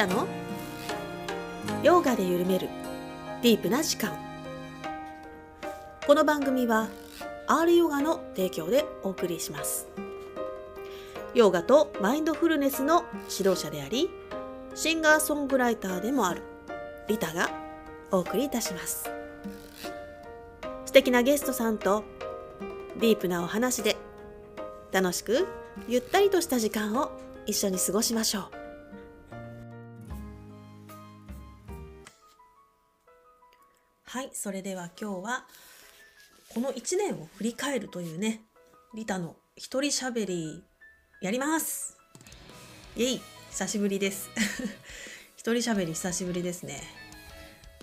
タの？ヨガで緩める。ディープな時間。この番組は R ヨガの提供でお送りします。ヨガとマインドフルネスの指導者でありシンガーソングライターでもあるリタがお送りいたします。素敵なゲストさんとディープなお話で楽しくゆったりとした時間を一緒に過ごしましょう。はいそれでは今日はこの1年を振り返るというねリタの一人しゃべりやります。イェイ久しぶりです。一人しゃべり久しぶりですね。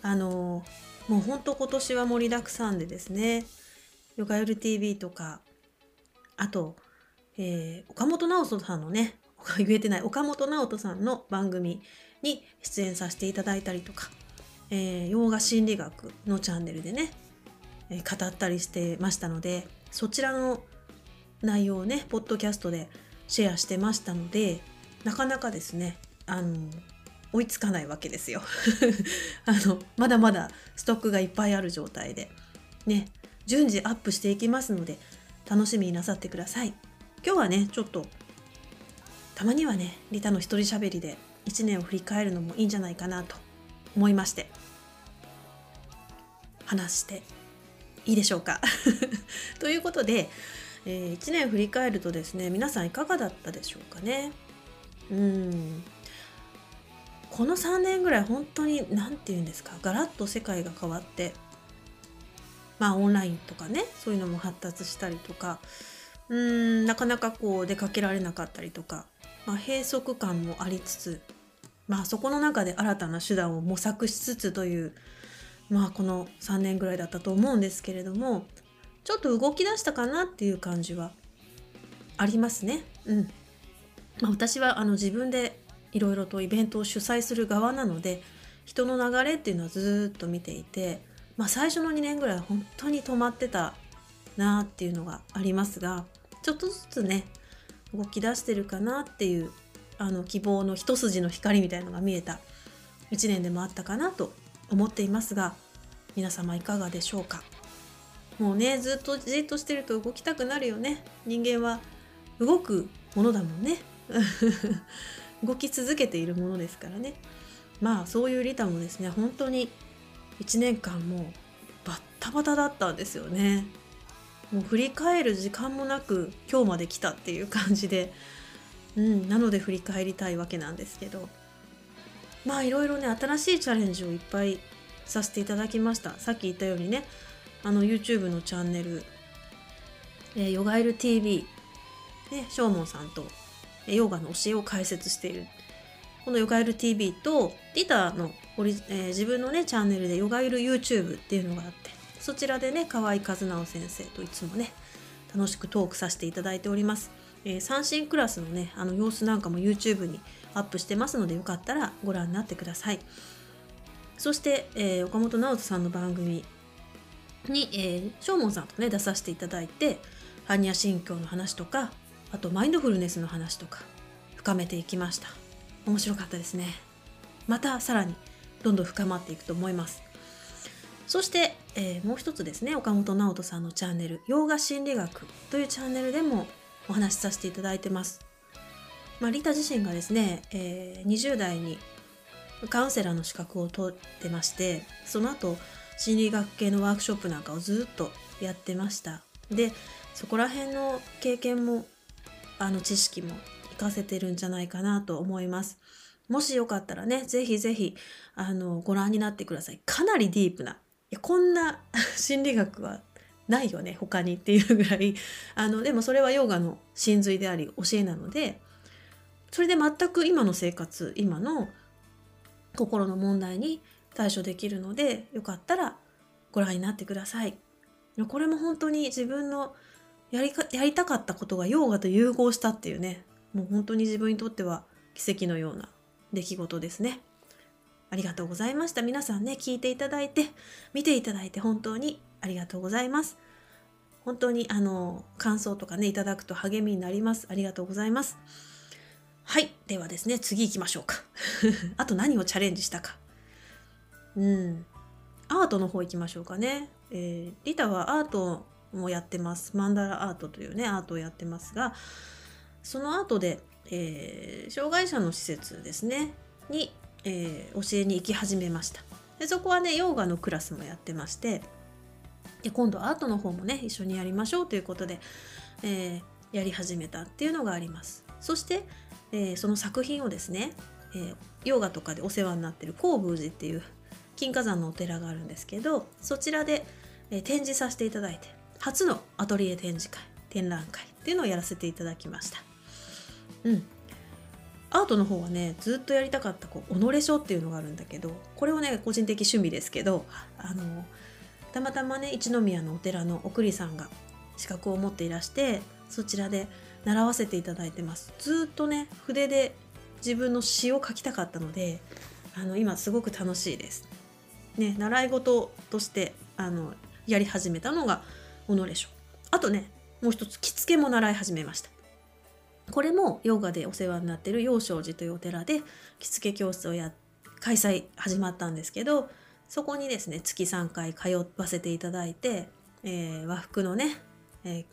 あのもうほんと今年は盛りだくさんでですねヨガヨル TV とかあと、えー、岡本直人さんのね 言えてない岡本直人さんの番組に出演させていただいたりとか、えー、洋画心理学のチャンネルでね、えー、語ったりしてましたのでそちらの内容をねポッドキャストでシェアしてましたのでなかなかですねあの追いつかないわけですよ。あのまだまだストックがいっぱいある状態でね順次アップしていきますので楽しみになさってください。今日はねちょっとたまにはねリタの一人喋りで1年を振り返るのもいいんじゃないかなと思いまして。話していいでしょうか。ということで、えー、1年振り返るとですね皆さんいかがだったでしょうかね。うん。この3年ぐらい本当に何て言うんですかガラッと世界が変わってまあオンラインとかねそういうのも発達したりとかうーんなかなかこう出かけられなかったりとか、まあ、閉塞感もありつつまあそこの中で新たな手段を模索しつつというまあこの3年ぐらいだったと思うんですけれどもちょっと動き出したかなっていう感じはありますね。うんまあ、私はあの自分でいろいろとイベントを主催する側なので人の流れっていうのはずっと見ていて、まあ、最初の2年ぐらい本当に止まってたなっていうのがありますがちょっとずつね動き出してるかなっていうあの希望の一筋の光みたいのが見えた1年でもあったかなと思っていますが皆様いかがでしょうか？もうねずっとじっとしてると動きたくなるよね。人間は動くものだもんね。動き続けているものですからね。まあそういうリタもですね本当に1年間もうバッタバタだったんですよね。もう振り返る時間もなく今日まで来たっていう感じで、うん、なので振り返りたいわけなんですけど。まあいろいろね新しいチャレンジをいっぱいさせていただきました。さっき言ったようにねあの YouTube のチャンネル、えー、ヨガエル TV ね、ショーモンさんとヨガの教えを解説している。このヨガエル TV とリタのオリ、えー、自分のねチャンネルでヨガエル YouTube っていうのがあってそちらでね河合和直先生といつもね楽しくトークさせていただいております、えー、三振クラスのねあの様子なんかも YouTube にアップしてますのでよかったらご覧になってください。そして、えー、岡本直人さんの番組に、えー、ショーモンさんとね出させていただいて般若心経の話とかあとマインドフルネスの話とか深めていきました。面白かったですね。またさらにどんどん深まっていくと思います。そして、えー、もう一つですね岡本直人さんのチャンネル「洋画心理学」というチャンネルでもお話しさせていただいてます、まあ、リタ自身がですね、えー、20代にカウンセラーの資格を取ってましてその後心理学系のワークショップなんかをずっとやってましたでそこら辺の経験もあの知識も活かせてるんじゃないかなと思います。もしよかったらね、ぜひぜひ、あの、ご覧になってください。かなりディープな。いや、こんな 心理学はないよね、他にっていうぐらい。あの、でもそれはヨガの真髄であり、教えなので、それで全く今の生活、今の心の問題に対処できるので、よかったらご覧になってください。これも本当に自分のやりかやりたかったことがヨガと融合したっていうねもう本当に自分にとっては奇跡のような出来事ですねありがとうございました皆さんね聞いていただいて見ていただいて本当にありがとうございます。本当にあの感想とかねいただくと励みになります。ありがとうございます。はい。ではですね次行きましょうか。あと何をチャレンジしたか。うん。アートの方行きましょうかね、えー、リタはアートもやってます。マンダラアートというねアートをやってますがその後で、えー、障害者の施設ですね。に、えー、教えに行き始めました。でそこはねヨーガのクラスもやってましてで今度アートの方もね一緒にやりましょうということで、えー、やり始めたっていうのがあります。そして、えー、その作品をですね、えー、ヨガとかでお世話になってる高宮寺っていう金華山のお寺があるんですけどそちらで、え展示させていただいて初のアトリエ展示会展覧会っていうのをやらせていただきました。うん。アートの方はねずっとやりたかったこう己書っていうのがあるんだけどこれをね個人的趣味ですけどあのたまたまね一宮のお寺のお栗さんが資格を持っていらしてそちらで習わせていただいてます。ずっとね筆で自分の詩を書きたかったのであの今すごく楽しいです。ね習い事としてあのやり始めたのが己書。あとねもう一つ着付けも習い始めました。これもヨガでお世話になってる陽正寺というお寺で着付け教室をや開催始まったんですけどそこにですね月3回通わせていただいて、えー、和服のね、えー、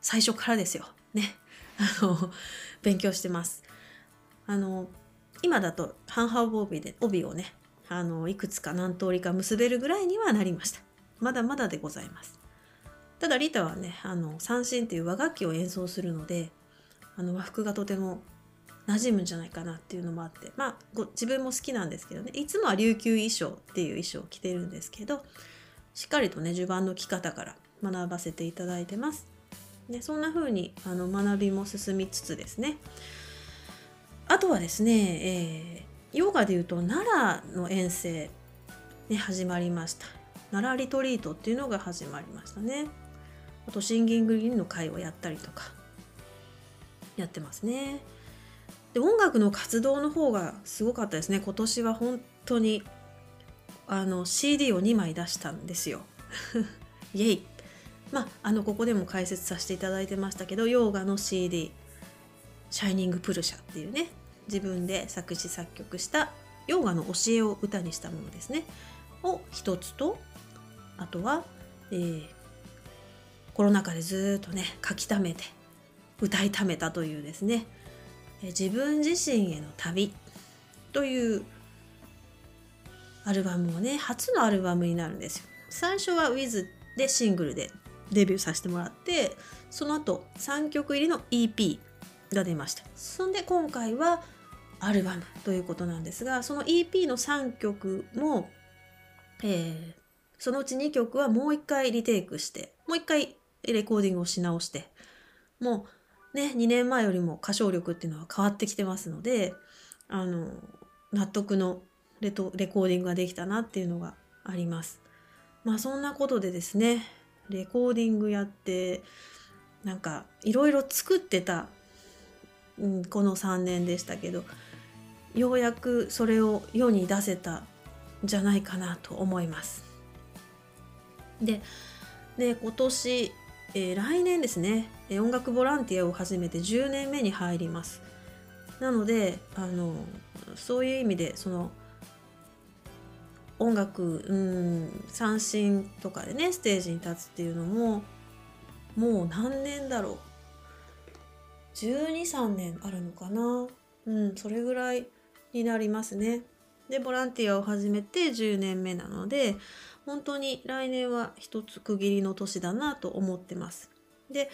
最初からですよ。ね。あの勉強してます。あの今だと半々帯で帯をねあのいくつか何通りか結べるぐらいにはなりました。まだまだでございます。ただリタはねあの三振っていう和楽器を演奏するのであの和服がとても馴染むんじゃないかなっていうのもあってまあご自分も好きなんですけどね。いつもは琉球衣装っていう衣装を着てるんですけどしっかりとね襦袢の着方から学ばせていただいてます。ね、そんな風にあの学びも進みつつですね。あとはですね、えー、ヨガでいうと奈良の遠征、ね、始まりました。奈良リトリートっていうのが始まりましたね。あとシンギングリンの会をやったりとかやってますね。で音楽の活動の方がすごかったですね。今年は本当にあの CD を2枚出したんですよ。イエイ。まああのここでも解説させていただいてましたけどヨーガの CD「シャイニング・プルシャ」っていうね自分で作詞作曲したヨーガの教えを歌にしたものですね。を一つとあとは、えー、コロナ禍でずっとね書き溜めて歌い溜めたというですね。自分自身への旅というアルバムをね初のアルバムになるんですよ。最初は Wiz でシングルでデビューさせてもらってその後3曲入りの EP が出ました。そんで今回はアルバムということなんですがその EP の3曲も、えー、そのうち2曲はもう一回リテイクしてもう一回レコーディングをし直してもうね、2年前よりも歌唱力っていうのは変わってきてますので、あの、納得のレトレコーディングができたなっていうのがあります。まあそんなことでですね、レコーディングやって、なんかいろいろ作ってた、うん、この3年でしたけど、ようやくそれを世に出せたんじゃないかなと思います。で、で今年えー、来年ですね、音楽ボランティアを始めて10年目に入ります。なのであのそういう意味でその音楽うん三振とかでねステージに立つっていうのももう何年だろう。123年あるのかな。うんそれぐらいになりますね。でボランティアを始めて10年目なので本当に来年は一つ区切りの年だなと思ってます。で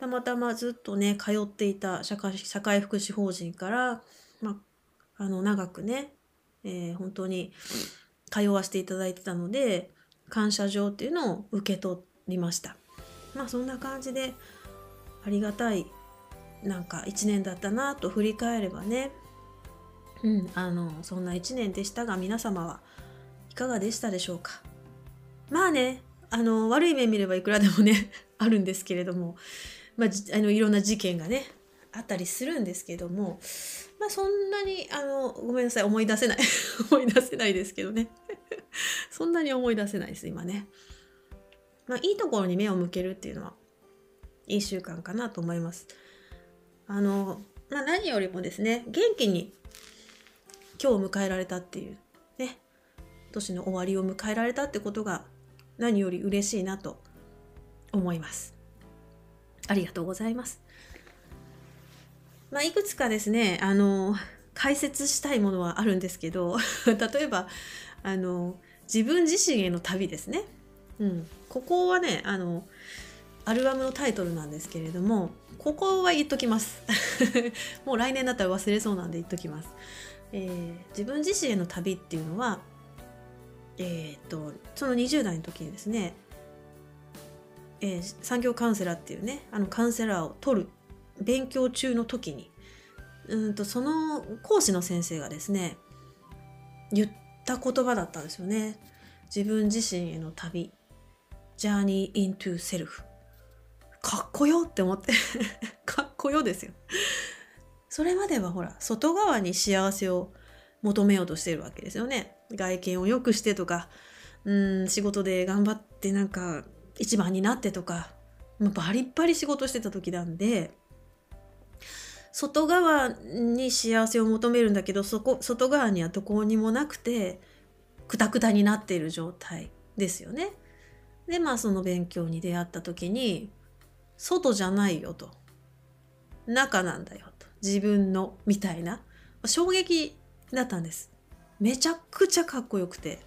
たまたまずっとね通っていた社会社会福祉法人から、まあ、の長くね、えー、本当に通わせていただいてたので感謝状っていうのを受け取りました。まあそんな感じでありがたいなんか1年だったなと振り返ればねうんあのそんな1年でしたが皆様はいかがでしたでしょうかまあねあの悪い面見ればいくらでもね あるんですけれども、まあ、あのいろんな事件がねあったりするんですけどもまあそんなにあのごめんなさい思い出せない 思い出せないですけどね そんなに思い出せないです今ね。まあいいところに目を向けるっていうのはいい習慣かなと思います。あのまあ、何よりもですね元気に今日を迎えられたっていうね年の終わりを迎えられたってことが何より嬉しいなと思いますありがとうございます。まあいくつかですねあの解説したいものはあるんですけど 例えばあの自分自身への旅ですね、うん、ここはねあのアルバムのタイトルなんですけれどもここは言っときます。もう来年だったら忘れそうなんで言っときます、えー、自分自身への旅っていうのはえー、っとその20代の時にですね、えー、産業カウンセラーっていうねあのカウンセラーを取る勉強中の時にうんとその講師の先生がですね言った言葉だったんですよね。自分自身への旅 Journey into Self かっこよって思って かっこよですよ。それまではほら外側に幸せを求めようとしてるわけですよね。外見を良くしてとかうん仕事で頑張ってなんか一番になってとかバリッバリ仕事してた時なんで外側に幸せを求めるんだけどそこ外側にはどこにもなくてくたくたになっている状態ですよね。でまあその勉強に出会った時に外じゃないよと中なんだよと自分のみたいな衝撃だったんです。めちゃくちゃかっこよくて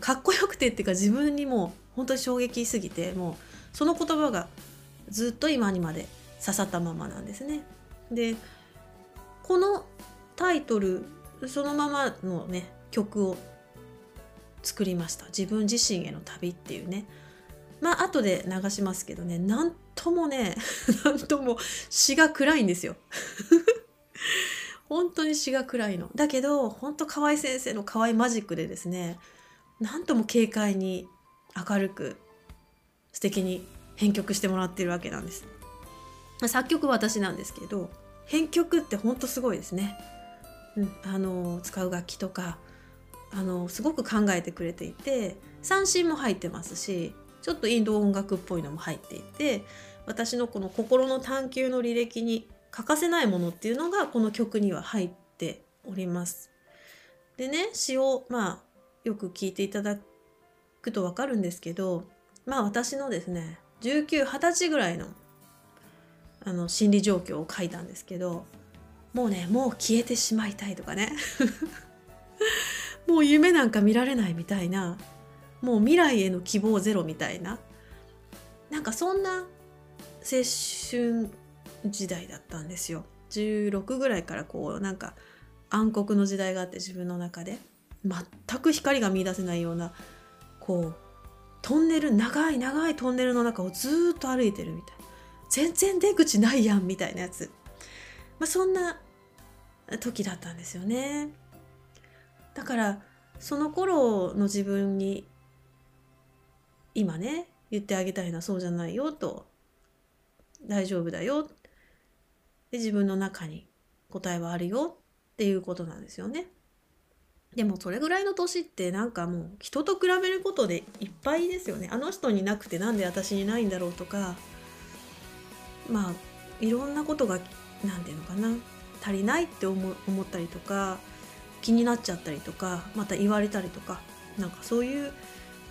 かっこよくてっていうか自分にもう本当に衝撃すぎてもうその言葉がずっと今にまで刺さったままなんですね。でこのタイトルそのままのね曲を作りました。自分自身への旅っていうね。まあ後で流しますけどね。なんともね なんとも詩が暗いんですよ。本当に詩が暗いの。だけど本当河合先生の河合マジックでですねなんとも軽快に明るく素敵に編曲してもらってるわけなんです作曲は私なんですけど編曲ってほんとすごいですね、うん、あの使う楽器とかあのすごく考えてくれていて三振も入ってますしちょっとインド音楽っぽいのも入っていて私のこの心の探求の履歴に欠かせないものっていうのがこの曲には入っております。でね詩をまあよく聞いていただくと分かるんですけどまあ私のですね1920歳ぐらいのあの心理状況を書いたんですけどもうねもう消えてしまいたいとかね。もう夢なんか見られないみたいなもう未来への希望ゼロみたいな。なんかそんな青春時代だったんですよ。16ぐらいからこうなんか暗黒の時代があって自分の中で。全く光が見いだせないようなこうトンネル長い長いトンネルの中をずっと歩いてるみたい全然出口ないやんみたいなやつ、まあ、そんな時だったんですよね。だからその頃の自分に今ね言ってあげたいのはそうじゃないよと。大丈夫だよ。で自分の中に答えはあるよっていうことなんですよね。でもそれぐらいの年ってなんかもう人と比べることでいっぱいですよね。あの人になくてなんで私にないんだろうとか。まあいろんなことが何て言うのかな。足りないって思思ったりとか気になっちゃったりとかまた言われたりとか。なんかそういう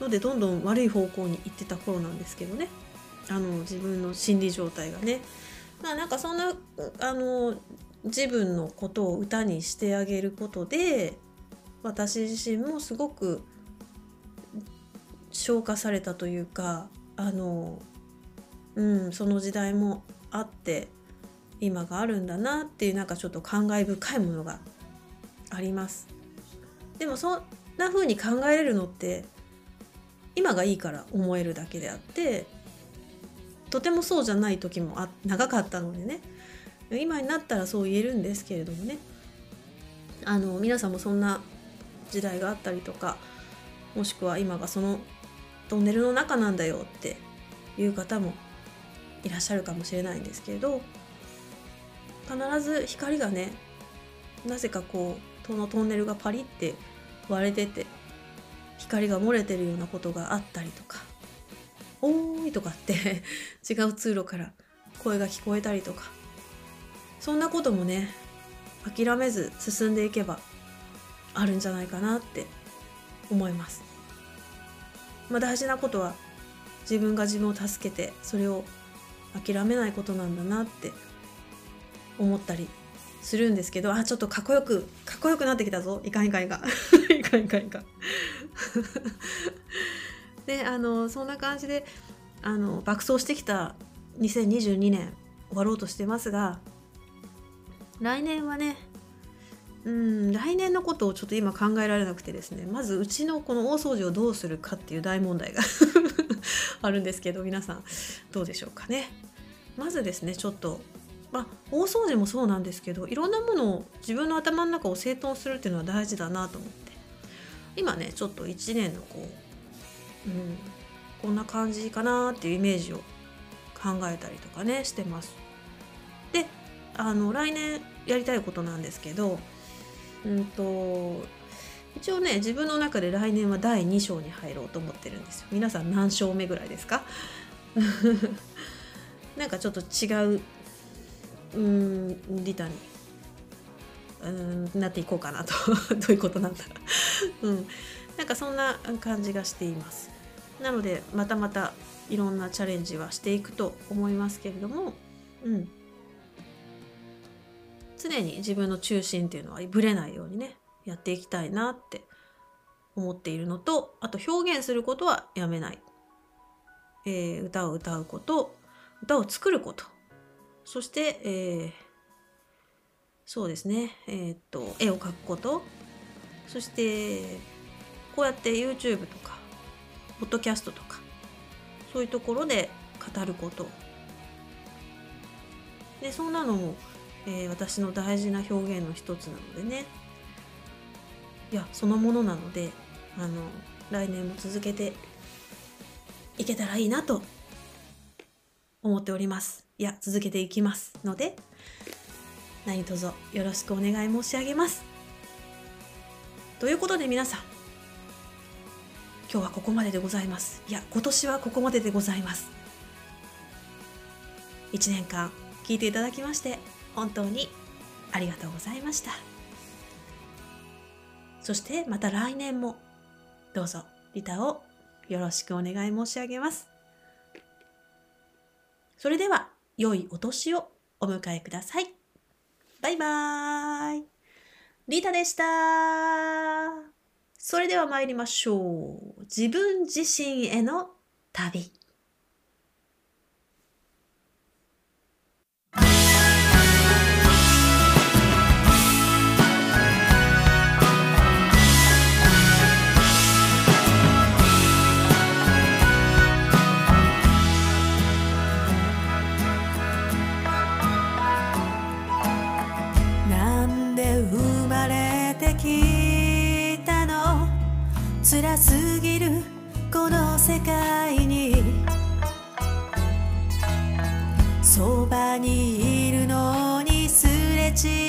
のでどんどん悪い方向に行ってた頃なんですけどね。あの自分の心理状態がね。まあなんかそんなあの自分のことを歌にしてあげることで私自身もすごく消化されたというかあの、うん、その時代もあって今があるんだなっていうなんかちょっと感慨深いものがあります。でもそんな風に考えれるのって今がいいから思えるだけであってとてもそうじゃない時もあ長かったのでね今になったらそう言えるんですけれどもねあの皆さんもそんな時代があったりとかもしくは今がそのトンネルの中なんだよっていう方もいらっしゃるかもしれないんですけれど必ず光がねなぜかこうそのトンネルがパリって割れてて光が漏れてるようなことがあったりとかおーいとかって違う通路から声が聞こえたりとかそんなこともね諦めず進んでいけばあるんじゃないかなって思います。まあ、大事なことは自分が自分を助けてそれを諦めないことなんだなって思ったりするんですけどあちょっとかっこよくかっこよくなってきたぞ。いかんいかんいかん。いかんいかんいかん。であのそんな感じであの爆走してきた2022年終わろうとしてますが来年はねうん来年のことをちょっと今考えられなくてですねまずうちのこの大掃除をどうするかっていう大問題が あるんですけど皆さんどうでしょうかねまずですねちょっとまあ、大掃除もそうなんですけどいろんなものを自分の頭の中を整頓するっていうのは大事だなと思って今ねちょっと1年のこう、うん、こんな感じかなっていうイメージを考えたりとかねしてます。であの来年やりたいことなんですけどうんと一応ね自分の中で来年は第2章に入ろうと思ってるんですよ。皆さん何章目ぐらいですか？なんかちょっと違ううんリタにうんなっていこうかなと。どういうことなんだろう、うん、なんかそんな感じがしています。なのでまたまたいろんなチャレンジはしていくと思いますけれども、うん、常に自分の中心っていうのはぶれないようにねやっていきたいなって思っているのとあと表現することはやめない、えー、歌を歌うこと歌を作ること。そして、えー、そうですね。えー、っと絵を描くこと。そしてこうやって YouTube とかポッドキャストとかそういうところで語ること。でそんなのも、えー、私の大事な表現の一つなのでね。いやそのものなのであの来年も続けていけたらいいなと思っております。いや続けていきますので何卒よろしくお願い申し上げます。ということで皆さん今日はここまででございます。いや今年はここまででございます。1年間聞いていただきまして本当にありがとうございました。そしてまた来年もどうぞリタをよろしくお願い申し上げます。それでは良いお年をお迎えください。バイバーイ。リタでした。それでは参りましょう。自分自身への旅。世界に。そばにいるのにすれ違う。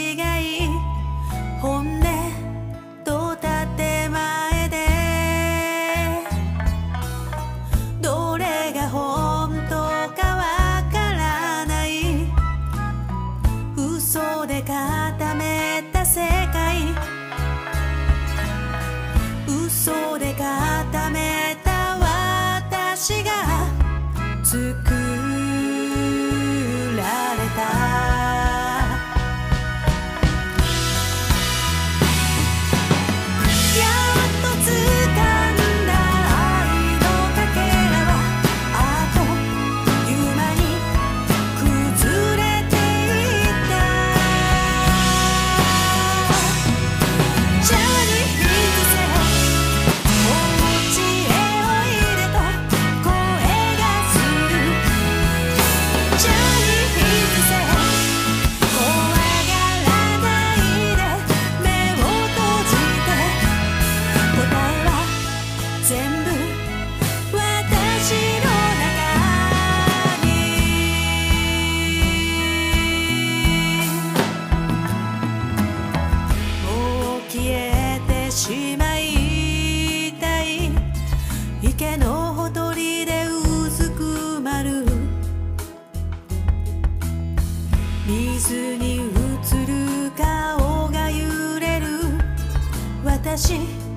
私は